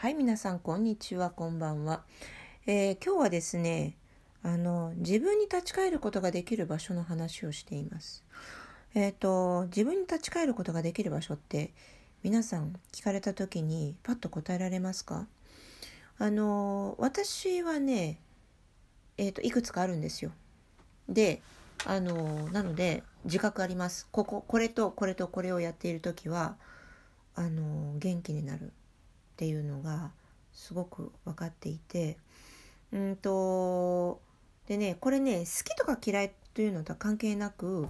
はい、皆さん、こんにちは、こんばんは。えー今日はですね、あの、自分に立ち返ることができる場所の話をしています。えっ、と、自分に立ち返ることができる場所って、皆さん聞かれた時にパッと答えられますか？あの、私はね、えっ、と、いくつかあるんですよ。で、あの、なので、自覚あります。ここ、これとこれとこれをやっている時は、あの、元気になる。っていうのがすごく分かっていてうんとでねこれね好きとか嫌いというのとは関係なく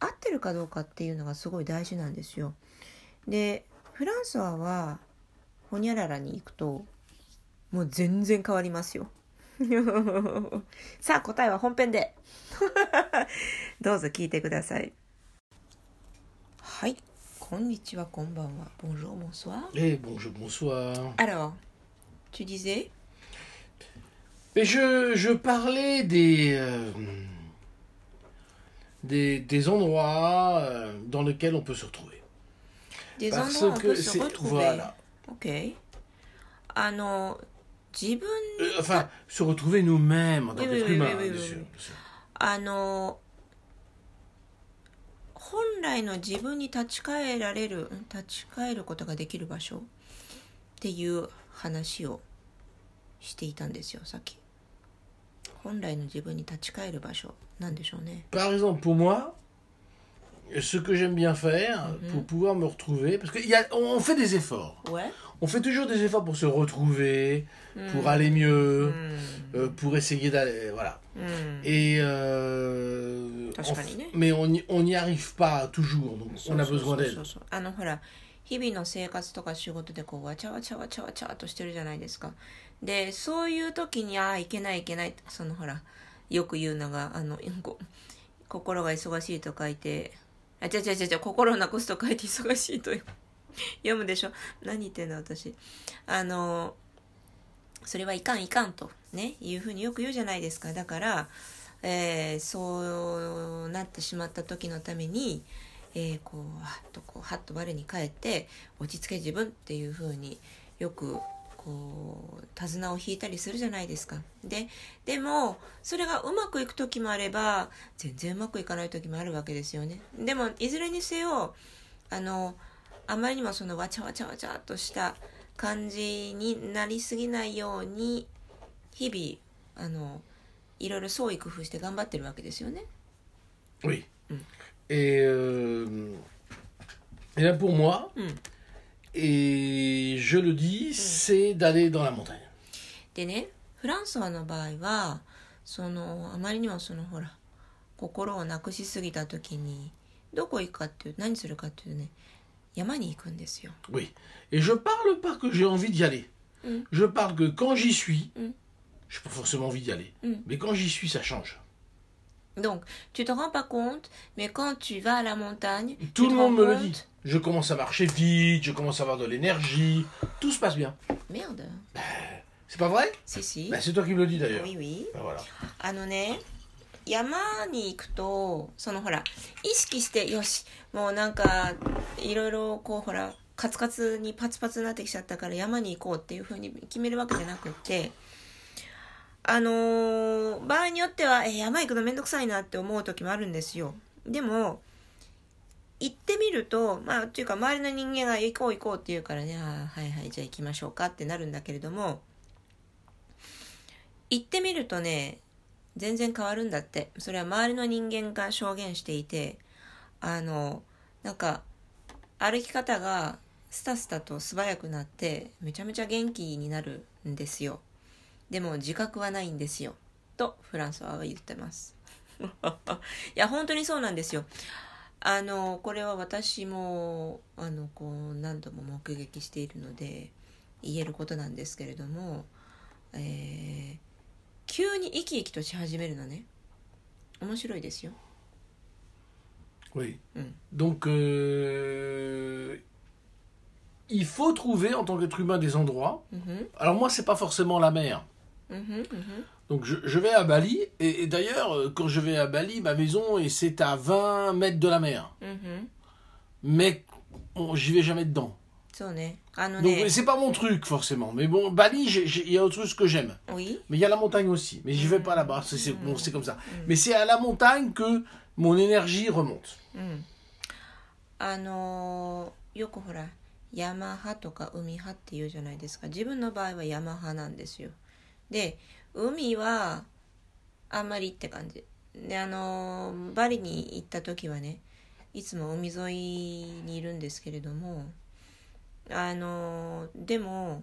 合ってるかどうかっていうのがすごい大事なんですよ。でフランソワはホニャララに行くともう全然変わりますよ。さあ答えは本編で どうぞ聞いてください。はい、Konnichiwa, konbanwa. Bonjour, bonsoir. Et bonjour, bonsoir. Alors, tu disais je, je parlais des, euh, des, des endroits euh, dans lesquels on peut se retrouver. Des Parce endroits où on peut se retrouver. Voilà. Ok. Ah non, euh, enfin, se retrouver nous-mêmes en tant oui, qu'être humain, oui, bien sûr, ah 本来の自分に立ち返られる、立ち返ることができる場所っていう話をしていたんですよ、さっき。本来の自分に立ち返る場所なんでしょうね。Par exemple, pour moi, ce que j'aime bien faire Mhm. pour pouvoir me retrouver, parce qu'on fait des efforts. Ouais. On fait toujours des efforts pour se retrouver, pour aller う mieux, ん euh, pour essayer d'aller... Voilà. うん。 Et euh, Parce on qu'on f- y est. mais on n'y on n'y arrive pas toujours, donc そ on う a そうそう besoin d'aide. そうそうあのほら日々の生活とか仕事でこうわちゃわちゃわちゃわちゃっとしてるじゃないですかでそういう時にああいけないいけないそのほらよく言うのがあのこ心が忙しいと書いて あ違う違う違う。違う心をなくすと書いて忙しいと 読むでしょ？何言ってんだ私。あのそれはいかんいかんとねいうふうによく言うじゃないですか。だから、えーそうなってしまった時のために、えーこうはっとこうはっと我に返って落ち着け自分っていうふうによくこう手綱を引いたりするじゃないですかででもそれがうまくいく時もあれば全然うまくいかない時もあるわけですよねでもいずれにせよあのあまりにもそのわちゃわちゃわちゃっとした感じになりすぎないように日々あのいろいろ創意工夫して頑張ってるわけですよね。Oui. Mm. Et, euh, et là, pour moi, Mm. et je le dis, c'est d'aller dans la montagne. でねフランソワの場合はそのあまりにもそのほら心をなくしすぎた時にどこ行くかっていう何するかっていうとね山に行くんですよ。 Oui. Et je parle pas que j'ai envie d'y aller. Mm. Je parle que quand j'y suis, Mm. j'ai pas forcément envie d'y aller. Mm. Mais quand j'y suis, ça change. Donc tu te rends pas compte mais quand tu vas à la montagne Tout tu le te monde rends me le compte- dit. Je commence à marcher vite, je commence à avoir de l'énergie, tout se passe bien. Merde C'est pas vrai si si Ben, C'est toi qui me le dis d'ailleurs. oui oui Ben, voilà. あのね山に行くとそのほら意識してよしもうなんかいろいろこうほらカツカツにパツパツになってきちゃったから山に行こうっていうふうに決めるわけじゃなくって あのー場合によってはえ山行くのめんどくさいなって思う時もあるんですよ。でも行ってみるとまあっていうか周りの人間が行こう行こうって言うからねあはいはいじゃあ行きましょうかってなるんだけれども行ってみるとね全然変わるんだって。それは周りの人間が証言していてあのなんか歩き方がスタスタと素早くなってめちゃめちゃ元気になるんですよ。でも自覚はないんですよとフランスは言ってます いや本当にそうなんですよあのこれは私もあのこう何度も目撃しているので言えることなんですけれども、えー急に生き生きとし始めるのね面白いですよ Oui. Mm. Donc, euh, il faut trouver en tant qu'être humain des endroits. うんふん Alors moi, c'est pas forcément la mer. うんふんうんふん Donc je, je vais à Bali, et, et d'ailleurs, euh, quand je vais à Bali, ma maison, et c'est à 20 mètres de la mer. うんふん Mais on- j'y vais jamais dedans. そうねあの Donc ね c'est pas mon truc forcément. Mais bon, Bali, j'ai- j'ai- il y a autre chose que j'aime. Oui Mais il y a la montagne aussi. Mais j'y vais pas là-bas. C'est c'est- bon, c'est comme ça. Mais c'est à la montagne que mon énergie remonte. うんあのーよくほら山派とか海派って言うじゃないですか自分の場合は山派なんですよ で海はあんまりって感じ。であのバリに行った時はねいつも海沿いにいるんですけれどもあのでも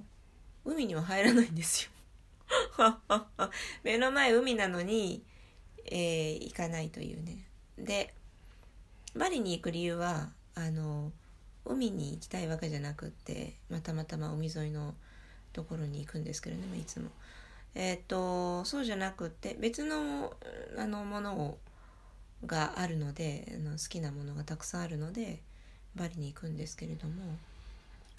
海には入らないんですよ。目の前海なのに、えー行かないというね。でバリに行く理由はあの海に行きたいわけじゃなくって、ま、たまたま海沿いのところに行くんですけれどもいつも。えっ、とそうじゃなくって別のあのものをがあるのであの好きなものがたくさんあるのでバリに行くんですけれども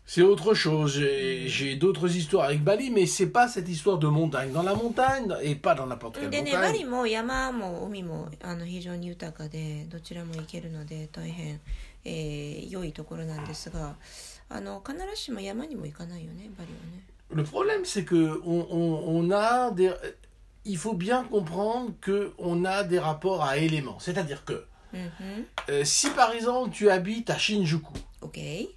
C'est autre chose. J'ai d'autres histoires avec Bali, mais c'est pas cette histoire de montagne. Dans la montagne, et pas dans n'importe quelle でねバリ montagne. も山も海もあの非常に豊かでどちらも行けるので大変、えー良いところなんですがあの必ずしも山にも行かないよねバリはね。Le problème, c'est que on, on, a des. Il faut bien comprendre que on a des rapports à éléments. C'est-à-dire que euh, si par exemple tu habites à Shinjuku,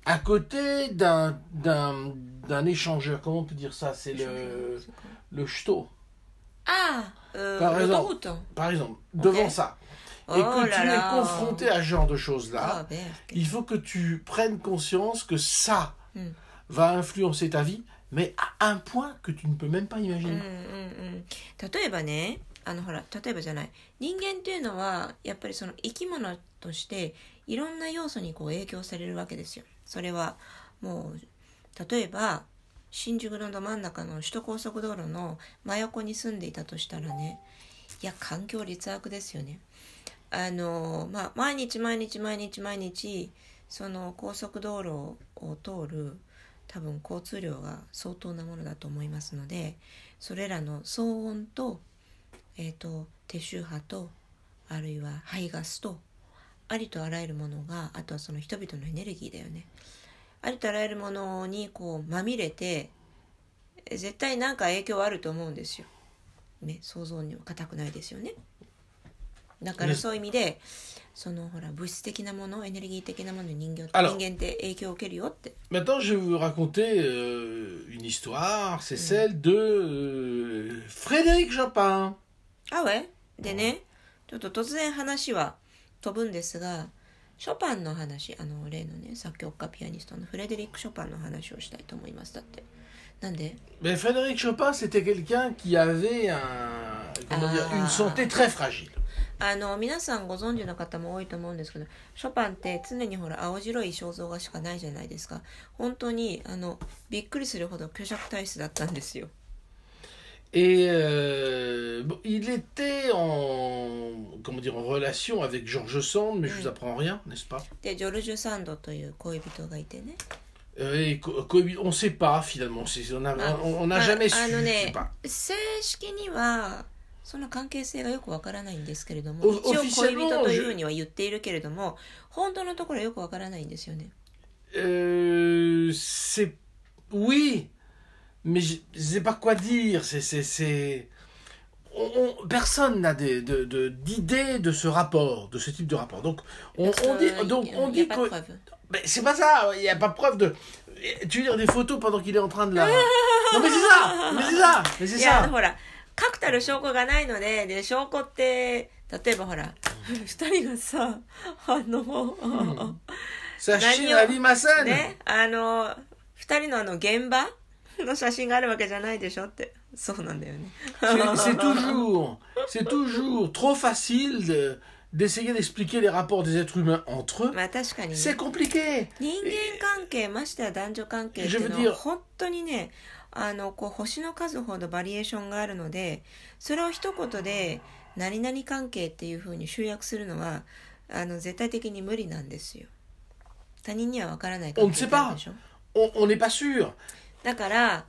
à côté d'un échangeur, comment on peut dire ça C'est le le shto. Ah, par, exemple, par exemple, devant ça. Et oh que tu es confronté à ce genre de choses-là, il faut que tu prennes conscience que ça va influencer ta vie, mais à un point que tu ne peux même pas うんうん imaginer. うん。例えばね、あのほら、例えばじゃない。人間っていうのは、やっぱりその生き物として、いろんな要素にこう影響されるわけですよ。それは、もう、例えば、新宿のど真ん中の首都高速道路の真横に住んでいたとしたらね、いや、環境劣悪ですよね。あの、まあ、毎日毎日毎日毎日、その高速道路を通る多分交通量が相当なものだと思いますのでそれらの騒音と,、えー、と低周波とあるいは排ガスとありとあらゆるものがあとはその人々のエネルギーだよねありとあらゆるものにこうまみれて絶対なんか影響あると思うんですよ。ね想像には固くないですよね。だからねそういう意味でそのほら物質的なものエネルギー的なものに人間 Alors 人間って影響を受けるよって。Maintenant, je vais vous raconter euh, une histoire, c'est celle de euh, Frédéric Chopin. あわでねちょっと突然話は飛ぶんですがショパンの話あの例のね作曲家ピアニストのフレデリック・ショパンの話をしたいと思いますだってなんで Mais Frédéric Chopin, c'était quelqu'un qui avait un, comment dire, Ah. une santé très fragile. あの皆さんご存知の方も多いと思うんですけどショパンって常にほら青白い肖像画しかないじゃないですか本当にあのびっくりするほど虚弱体質だったんですよ Et euh, bon, il était en, comment dire, en relation avec George Sand, mais je vous apprends rien, n'est-ce pas でジョルジュ・サンドという恋人がいてね Euh, et On ne sait pas finalement, on n'a Ah. on, on Ah, jamais su. ah, je sais pas. 正式にはその関係性がよくわからないんですけれどもオ一応オフィシャル恋人というふうには言っているけれども本当のところはよくわからないんですよね Euh, c'est oui, mais je ne sais pas quoi dire. C'est c'est c'est on- on- personne n'a des- de de- d'idée de, ce rapport, de ce type de rapport. Donc on, on dit Euh, donc il y a- on il y a dit pas de que preuve. mais c'est pas ça. Il n'y a pas de preuve de. Tu veux dire des photos pendant qu'il est en train de la. non mais c'est ça. Mais c'est ça. Mais c'est いや ça. 確たる証拠がないのでで証拠って例えばほら二人がさあの、Ça Nani chine o- à Limassane. ねあの二人のあの現場の写真があるわけじゃないでしょってそうなんだよね C'est toujours, c'est toujours trop facile de- d'essayer d'expliquer les rapports des êtres humains entre eux. まあ確かにね C'est compliqué. 人間関係ましてや男女関係っていうのは本当にねあのこう星の数ほどバリエーションがあるのでそれを一言で何々関係っていうふうに集約するのはあの絶対的に無理なんですよ他人には分からない関係ってあるでしょ？On on n'est pas sûr. だから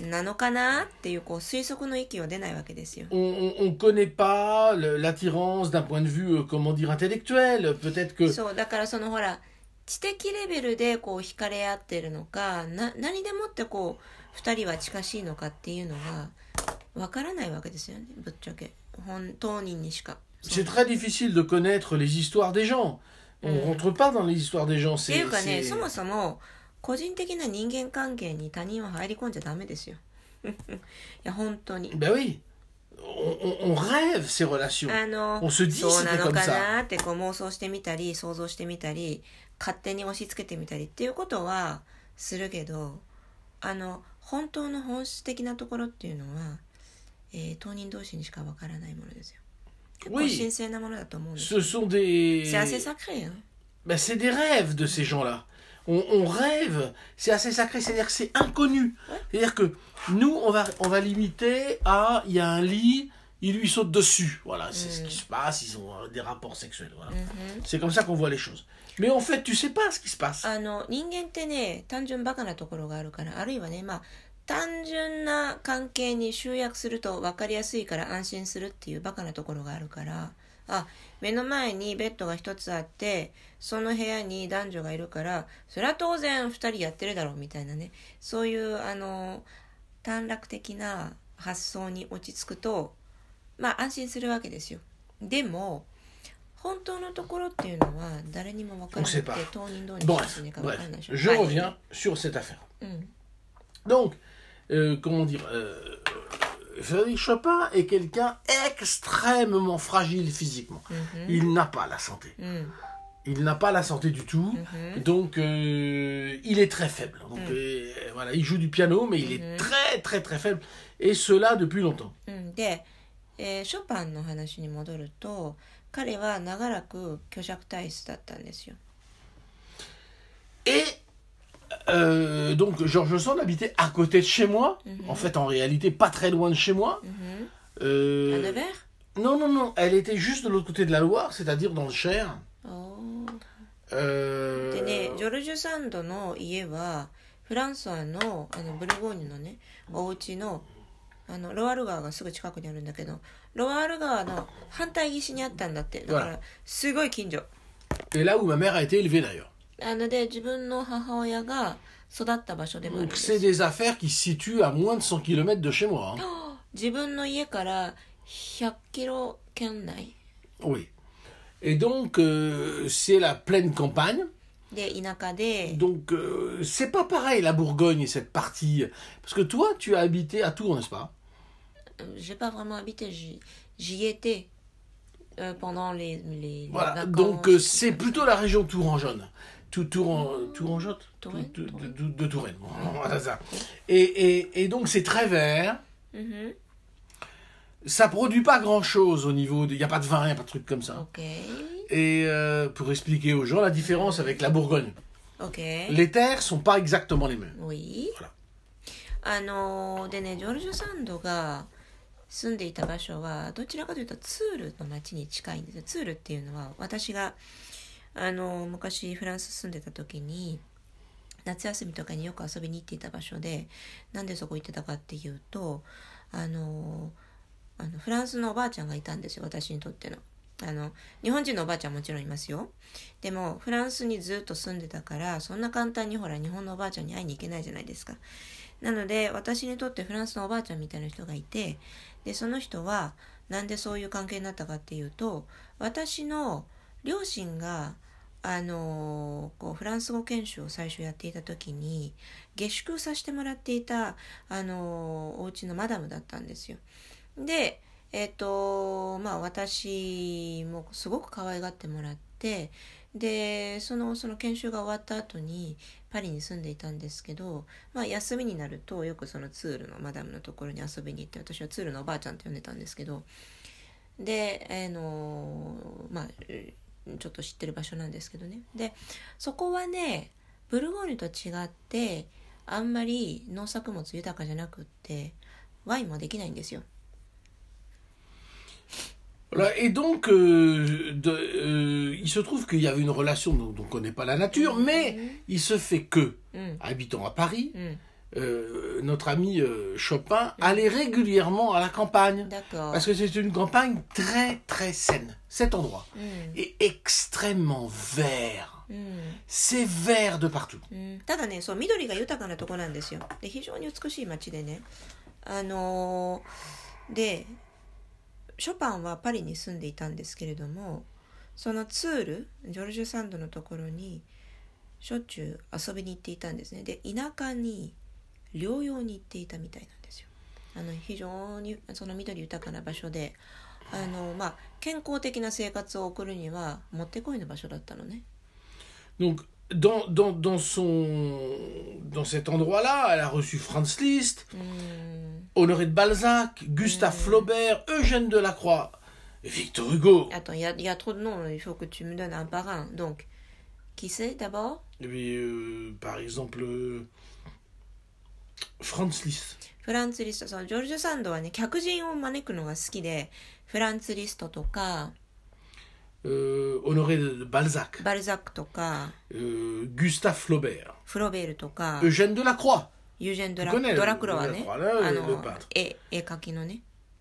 なのかなっていうこう推測の域を出ないわけですよ On ne connaît pas l'attirance d'un point de vue, euh, comment dire, intellectuel. Peut-être que そうだからそのほら知的レベルでこう惹かれ合ってるのかな何でもってこう2人は近しいのかっていうのがわからないわけですよねぶっちゃけ本当人にしか。C'est très difficile de connaître les histoires des gens. On Mm. rentre pas dans les histoires des gens. ってい C'est うかね c'est- そもそも個人的な人間関係に他人は入り込んじゃダメですよいや本当に Ben oui. On, on- on rêve ces relations. あの On se dit そうな c'était の comme か ça. なってこう妄想してみたり想像してみたり勝手に押し付けてみたりっていうことはするけどあの 本当の本質的なところっていうのは、えー当人同士にしかわからないものですよ結構 Oui. 神聖なものだと思うんです Ce sont des. C'est assez sacré hein. Ben, c'est des rêves de ces gens-là. On, on rêve, c'est assez sacré, c'est-à-dire que c'est inconnu. C'est-à-dire que nous, on va, on va limiter à il y a un lit, il lui saute dessus. Voilà, c'est ce qui se passe, ils ont euh, des rapports sexuels. Voilà. C'est comme ça qu'on voit les choses. Mais en fait, tu sais pas ce qui se passe. あの人間ってね単純バカなところがあるからあるいはねまあ単純な関係に集約すると分かりやすいから安心するっていうバカなところがあるからあ目の前にベッドが一つあってその部屋に男女がいるからそれは当然2人やってるだろうみたいなねそういうあの短絡的な発想に落ち着くとまあ安心するわけですよでも本当のところっていうのは誰にも分からなく On sait て pas. 当人どうにかし Bref, ねか分 bref, からないでしょ je はい reviens sur cette affaire. うん、 Donc, euh, comment dire, euh, Frédéric Chopin est quelqu'un extrêmement fragile physiquement. Il n'a pas la santé. うん、 Il n'a pas la santé du tout. Donc, euh, il est très faible. Donc, euh, voilà, il joue du piano, mais il est très, très, très faible. Et cela depuis longtemps. うん、で、 えー、ショパンの話に戻ると彼は長らく虚弱体質だったんですよ。え euh, donc Georges Sand habitait à côté de chez moi, mm-hmm. en fait en réalité pas très loin de chez moi. Mm-hmm. Euh, à Nevers? Non, non, non, elle était juste de l'autre côté de la Loire, c'est-à-dire dans le Cher. Oh. Euh... あのロワール川がすぐ近くにあるんだけどロワール川の反対岸にあったんだってだからすごい近所 Et là où ma mère a été élevée d'ailleurs. あので自分の母親が育った場所でもあるん Donc です c'est des affaires qui se situent à moins de 100 km de chez moi. hein. 自分の家から100キロ圏内 Oui. Et donc euh, c'est la pleine campagne. で田舎で Donc euh, c'est pas pareil la Bourgogne cette partie. Parce que toi tu as habité à Tours, n'est-ce pas j'ai pas vraiment habité j'y j'y étais euh, pendant les, les, les Voilà. vacances. Donc euh, c'est plutôt la région tourangeonne. Tout, Touran, Tourangeotte Touraine, de, de- Touraine. de- de Touraine. Voilà ça. Et, et, et donc c'est très vert. Mhm. Ça produit pas grand-chose au niveau... Il n'y a pas de vin, il n'y a pas de truc comme ça. ok Et euh, pour expliquer aux gens la différence avec la Bourgogne. ok Les terres sont pas exactement les mêmes. oui ほらあのーでねジョルジュ・サンドが 住んでいた場所はどちらかというとツールの町に近いんですよ。ツールっていうのは私があの昔フランス住んでた時に夏休みとかによく遊びに行っていた場所でなんでそこ行ってたかっていうとあのあのフランスのおばあちゃんがいたんですよ私にとっての。あの日本人のおばあちゃんもちろんいますよ。でもフランスにずっと住んでたからそんな簡単にほら日本のおばあちゃんに会いに行けないじゃないですか。なので私にとってフランスのおばあちゃんみたいな人がいてでその人はなんでそういう関係になったかっていうと私の両親があのこうフランス語研修を最初やっていた時に下宿させてもらっていたあのお家のマダムだったんですよ。でえっ、とまあ私もすごく可愛がってもらってでそのその研修が終わった後にパリに住んでいたんですけど、まあ、休みになるとよくそのツールのマダムのところに遊びに行って私はツールのおばあちゃんと呼んでたんですけどであのまあちょっと知ってる場所なんですけどね。でそこはねブルゴーニュと違ってあんまり農作物豊かじゃなくってワインもできないんですよ。Voilà, et donc, euh, de- euh, il se trouve qu'il y avait une relation dont on ne connaît pas la nature, mais il se fait que, うん habitant à Paris, うん euh, notre ami euh, Chopin allait régulièrement à la campagne. d'accord Parce que c'est une campagne très très saine, cet endroit. うん Et extrêmement vert. うん、 C'est vert de partout. うん、ただねそう緑が豊かなとこなんですよで非常に美しい街でねあのーでショパンはパリに住んでいたんですけれども そのツールジョルジュサンドのところにしょっちゅう遊びに行っていたんですね。で田舎に療養に行っていたみたいなんですよ。あの非常にその緑豊かな場所であの、まあ、健康的な生活を送るにはもってこいの場所だったのね。Donc, dans, dans, dans, son, dans cet endroit-là, elle a reçu Franz Liszt, うん Honoré de Balzac, Gustave Flaubert, Eugène Delacroix, Victor Hugo. Attends, il y a, il y a trop de noms, il faut que tu me donnes un par un. Donc, qui c'est d'abord Et puis, euh, par exemple, euh, Franz Liszt. フランツ・リスト。そのジョルジュ・サンドはね、客人を招くのが好きで、フランツ・リストとか、 euh, Honoré de Balzac, バルザックとか、 euh, Gustave Flaubert, フロベールとか、 Eugène Delacroix. ユージェン・ドラ Tu connais ドラクロはね、ドラクロはねあ le の peintre、絵、絵描きのね。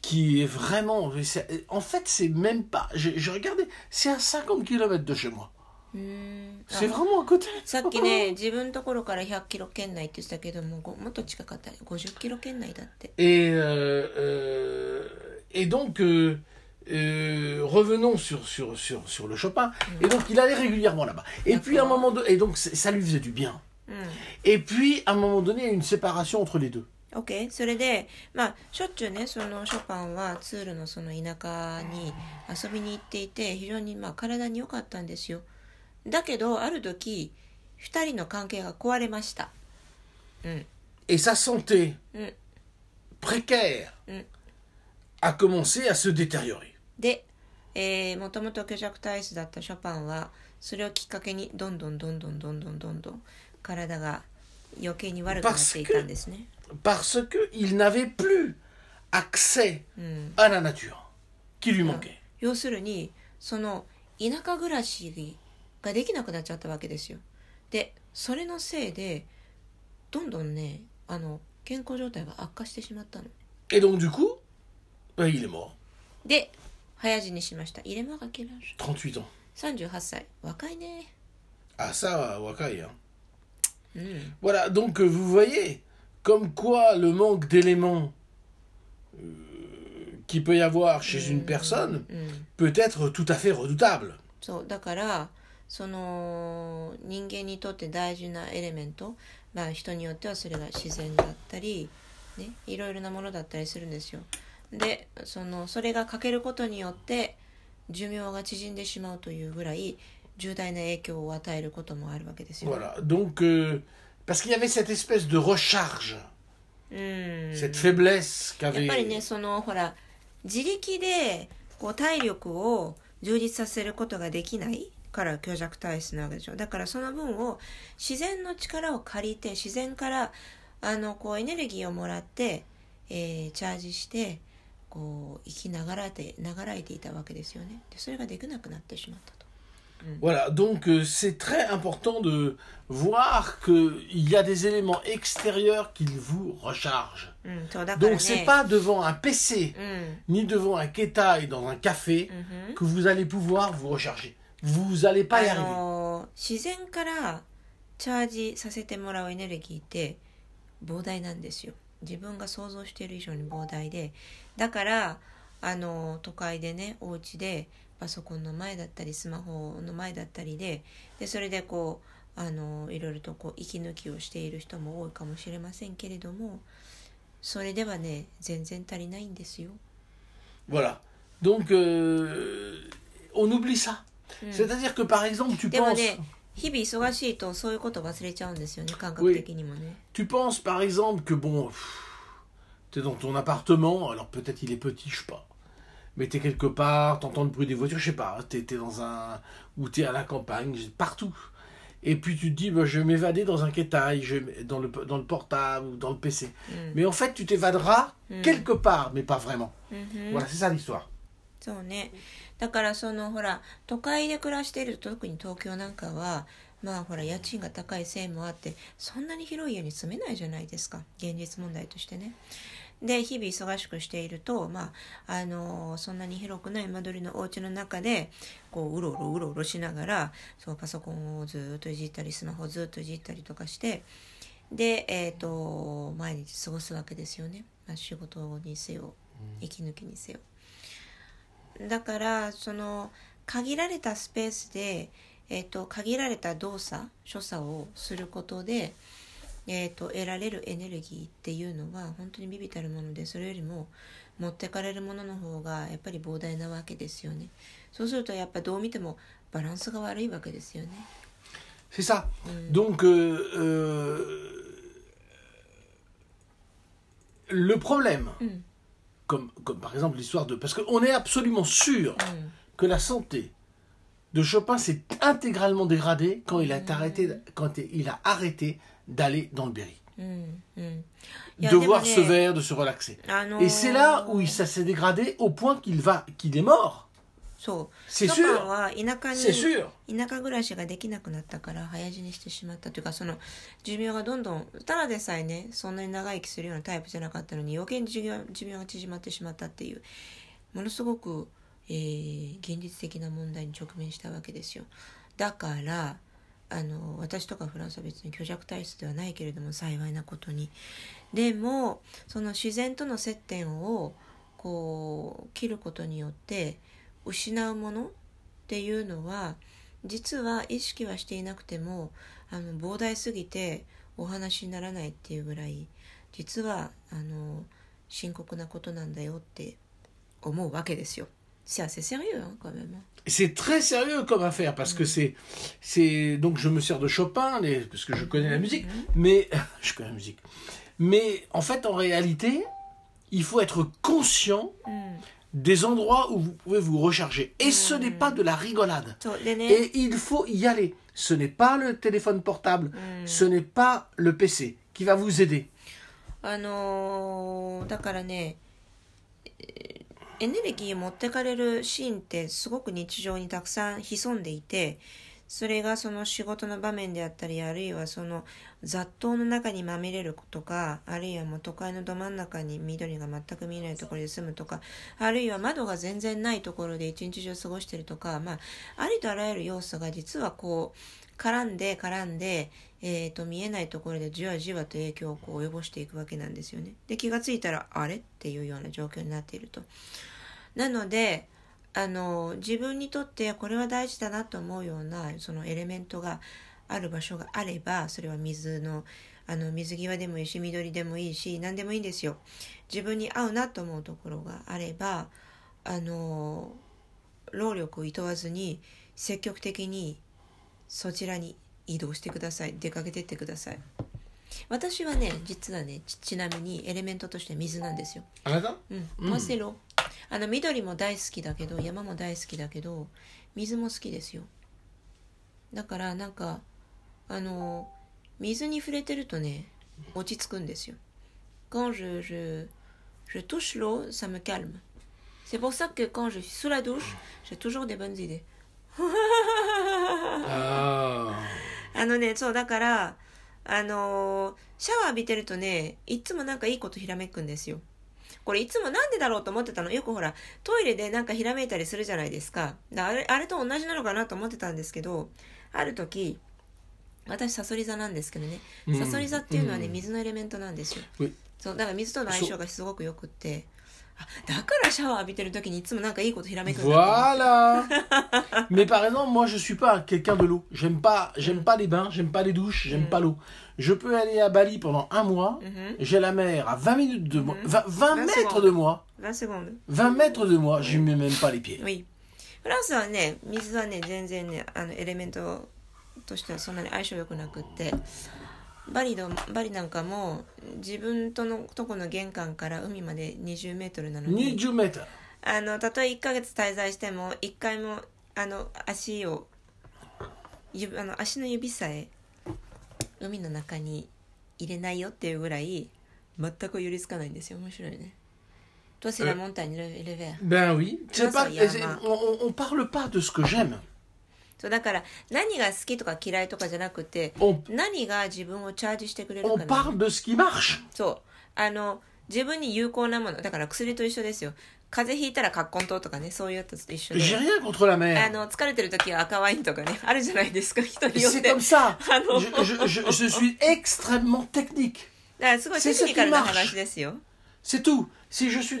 qui est vraiment. c'est- En fait, c'est même pas. Je, je regardais, c'est à 50 km de chez moi. うーん C'est あ vraiment à côté. さっきね自分のところから100キロ圏内って言ってたけどもごもっと近かったね50キロ圏内だって Et, euh, euh, et donc, euh, euh, revenons sur, sur, sur, sur le Chopin. Et donc, il allait régulièrement là-bas. Et puis, à un D'accord. moment donné, et donc, c'est- ça lui faisait du bien. うん Et puis, à un moment donné, il y a une séparation entre les deux. OK それでまあしょっちゅうねそのショパンはツールのその田舎に遊びに行っていて非常にまあ体に良かったんですよだけどある時2人の関係が壊れましたうん Et sa santé Mm. précaire Mm. a commencé à se détériorer. で、えー、もともと虚弱体質だったショパンはそれをきっかけにどんどんどんどんどんどんどんどん体が余計に悪くなっていたんですね。parce qu'il n'avait plus accès à la nature qui lui manquait. ができなくなっちゃったわけですよ。で、それのせいで、どんどんね、あの健康状態が悪化してしまったの。え、どんどんで、早死にしました。入れまがけら38歳。歳。若いね。あ、さあ、若いや。うん。Voilà, donc. Comme quoi le manque d'éléments euh, qu'il peut y avoir chez une personne うん peut être tout à fait redoutable. そうだからその人間にとって大事なエレメント、まあ、人によってはそれが自然だったり、ね、いろいろなものだったりするんですよ。でそのそれが欠けることによって寿命が縮んでしまうというぐらい重大な影響を与えることもあるわけですよ。Voilà, donc, euh, parce qu'il y avait cette espèce de recharge, うん、cette faiblesse やっ qu'avait... ぱりねそのほら自力でこう体力を充実させることができないから虚弱体質なわけでしょだからその分を自然の力を借りて自然からあのこうエネルギーをもらって、えーチャージしてこう生きながらえてながらえていたわけですよねでそれができなくなってしまったと Voilà, donc euh, c'est très important de voir qu'il y a des éléments extérieurs qui vous rechargent. Mm, donc c'est pas devant un PC, ni devant un kétai dans un café, que vous allez pouvoir vous recharger. Vous n'allez pas y arriver. 自分が想像している以上に膨大でだからあの都会でねお家でパソコンの前だったりスマホの前だったりででそれでこうあのいろいろとこう息抜きをしている人も多いかもしれませんけれどもそれではね全然足りないんですよ。Voilà. Donc euh, on oublie ça. C'est-à-dire que par exemple, tu でも penses, ね日々忙しいとそういうこと忘れちゃうんですよね感覚的にもね。tu penses par exemple que bon, tu es dans ton appartement, alors peut-être il est petit, je sais pas. Mais tu es quelque part, tu entends le bruit des voitures, je sais pas, tu es, dans un. ou tu es à la campagne, partout. et puis tu te dis, bah, je vais m'évader dans un kétaï, je vais dans le, dans le portable ou dans le PC. うん Mais en fait, tu t'évaderas Mm. quelque part, mais pas vraiment. うんうん Voilà, c'est ça l'histoire. そうねだからそのほら都会で暮らしていると特に東京なんかはまあほら家賃が高いせいもあってそんなに広い家に住めないじゃないですか現実問題としてね。 で日々忙しくしていると、まああのそんなに広くない間取りのお家の中でこううろうろうろうろしながらそうパソコンをずっといじったりスマホをずっといじったりとかしてで、えー、と毎日過ごすわけですよね、まあ、仕事にせよ息抜きにせよ。だからその限られたスペースで、えー、と限られた動作所作をすることで、えー、と得られるエネルギーっていうのは本当に微々たるものでそれよりも持ってかれるものの方がやっぱり膨大なわけですよね。そうするとやっぱどう見てもバランスが悪いわけですよね。C'est ça. ん。comcom、comcom. de Chopin s'est intégralement dégradée quand il a arrêté, quand il a arrêté d'aller dans le Berry. うんうんいや De でも voir ね ce verre, de se relaxer. あのー Et c'est là où il- ça s'est dégradé au point qu'il va, qu'il est mort. そう C'est ショパン sûr. は田舎 C'est に sûr. 田舎暮らしができなくなったから早死にしてしまったというかその寿命がどんどんただでさえねそんなに長生きするようなタイプじゃなかったのに余計に寿命寿命が縮まってしまったっていうものすごく、 えー現実的な問題に直面したわけですよだからあの私とかフランスは別に虚弱体質ではないけれども幸いなことにでもその自然との接点をこう切ることによって失うものっていうのは実は意識はしていなくてもあの膨大すぎてお話にならないっていうぐらい実はあの深刻なことなんだよって思うわけですよ。C'est assez sérieux hein, quand même. C'est très sérieux comme affaire parce que c'est, c'est donc je me sers de Chopin les, parce que je connais la musique, mais je connais la musique. Mais en fait, en réalité, il faut être conscient うん、 des endroits où vous pouvez vous recharger. Et ce n'est pas de la rigolade. そうでね、 Et il faut y aller. Ce n'est pas le téléphone portable, うん、 ce n'est pas le PC qui va vous aider. あのーだからねえー エネルギー持ってかれるシーンってすごく日常にたくさん潜んでいてそれがその仕事の場面であったりあるいはその雑踏の中にまみれるとかあるいはもう都会のど真ん中に緑が全く見えないところで住むとかあるいは窓が全然ないところで一日中過ごしてるとか、まあ、ありとあらゆる要素が実はこう絡んで絡んで、えー、と見えないところでじわじわと影響をこう及ぼしていくわけなんですよね。で気がついたらあれっていうような状況になっていると。なのであの自分にとってこれは大事だなと思うようなそのエレメントがある場所があればそれは水のあの水際でもいいし緑でもいいし何でもいいんですよ。自分に合うなと思うところがあればあの労力をいとわずに積極的にそちらに移動してください。出かけててください。私はね実はねち,なみにエレメントとして水なんですよ。あ、の緑も大好きだけど山も大好きだけど水も好きですよ。だからなんかあの水に触れてるとね落ち着くんですよ。Quand je, je, je touche l'eau ça me calme. C'est、あのね、そう、だから、あのーシャワー浴びてるとね、いつもなんかいいことひらめくんですよ。これいつもなんでだろうと思ってたの？よくほら、トイレでなんかひらめいたりするじゃないですか。だあれ、あれと同じなのかなと思ってたんですけど、ある時、私、サソリ座なんですけどね。うんサソリ座っていうのはね、うん水のエレメントなんですよ。そう、だから水との相性がすごくよくって、あ、だからシャワー浴びてる時にいつもなんかいいことひらめくんだと思って Voilà. Mais par exemple, moi, je suis pas quelqu'un de l'eau. J'aime pas, j'aime pas les bains, j'aime pas les douches, j'aime Mm. pas l'eau. Je peux aller à Bali pendant un mois. うん。 J'ai la mer à 20 minutes de moi, Mhm. 20, 20 20 mètres secondes. de moi, ワンセコンド。 20 mètres de moi. Je mets même pas les pieds. はいフランスはね水はね全然ねあのエレメントとしてはそんなに相性良くなくって バリのバリなんかも自分とのとこの玄関から海まで20メートルなのに20 mètres. あのたとえ1ヶ月滞在しても1回もあの足を指あの足の指さえ海の中に入れないよっていうぐらい全く寄りつかないんですよ面白いね。Toi, c'est la montagne, le, le vert. Ben oui. Non, pas, on, parle de ce que j'aime. そうだから何が好きとか嫌いとかじゃなくて何が自分をチャージしてくれるかそう。あの自分に有効なもの。だから薬と一緒ですよ。風邪ひいたらカッコン糖とかねそういうやつと一緒で。あの疲れてる時は赤ワインとかね。あるじゃないですか。人にって。あの。Je, je, je, だからすごいテクニカルな話ですよ。C'est tout si je suis、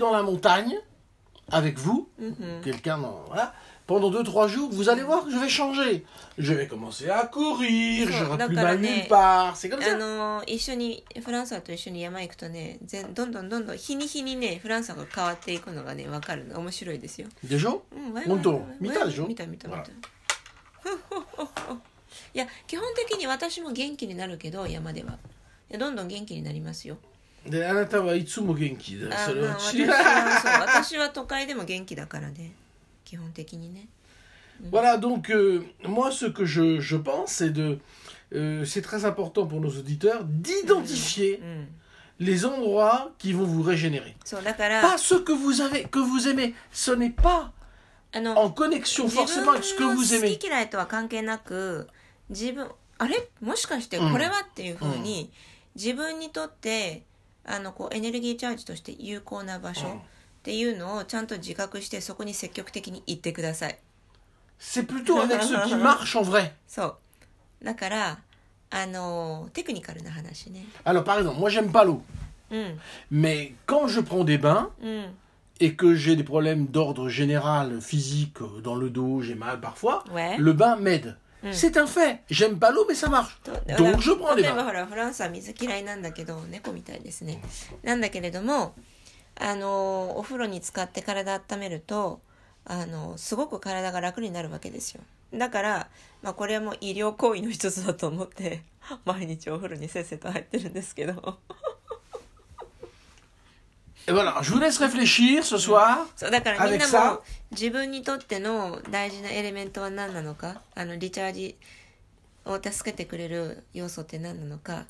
pendant 2-3 jours, vous allez voir que je vais changer. Je vais commencer à courir, Ça, j'aurai plus mal nulle part. C'est comme あ ça. の一緒にフランサーと一緒に山行くとね全どんどんどんどん日に日にねフランサーが変わっていくのがね分かるの。面白いですよ。Déjà うんワイワイ本当？見たでしょ？見た見た見た。いや基本的に私も元気になるけど山では。いやどんどん元気になりますよ。であなたはいつも元気だ。あそれは違う私は都会でも元気だからね基本的にね Voilà, donc euh, moi ce que je, je pense, c'est de... euh, c'est très important pour nos auditeurs d'identifier うん les endroits qui vont vous régénérer. そうだから Pas ce que vous avez, que vous aimez. Ce n'est pas あの en connexion 自分 forcément の avec ce que vous 好 aimez. き嫌いとは関係なく自分あれもしかしてこれはっていうふうに、自分にとってあのこうエネルギーチャージとして有効な場所うん っていうのをちゃんと自覚してそこに積極的に行ってください C'est plutôt avec ce qui marche en vrai. そうだからあのテクニカルな話ね Alors par exemple, moi j'aime pas l'eau. うん Mais quand je prends des bains うん et que j'ai des problèmes d'ordre général physique euh, dans le dos, j'ai mal parfois, Ouais. le bain m'aide. C'est un fait. J'aime pas l'eau, mais ça marche. と Donc je prends des 例えば bains. ほらフランスは水嫌いなんだけど猫みたいですねなんだけれども あのお風呂に使って体温めるとあのすごく体が楽になるわけですよ。だから、まあ、これはもう医療行為の一つだと思って 毎日お風呂にせっせと入ってるんですけど。Voilà, je vous laisse réfléchir ce soir. そうだからみんなも自分にとっての大事なエレメントは何なのかあのリチャージを助けてくれる要素って何なのか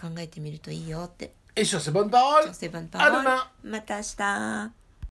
考えてみるといいよって Et sur ces bonnes paroles, C'est bonne à parole. demain. また明日。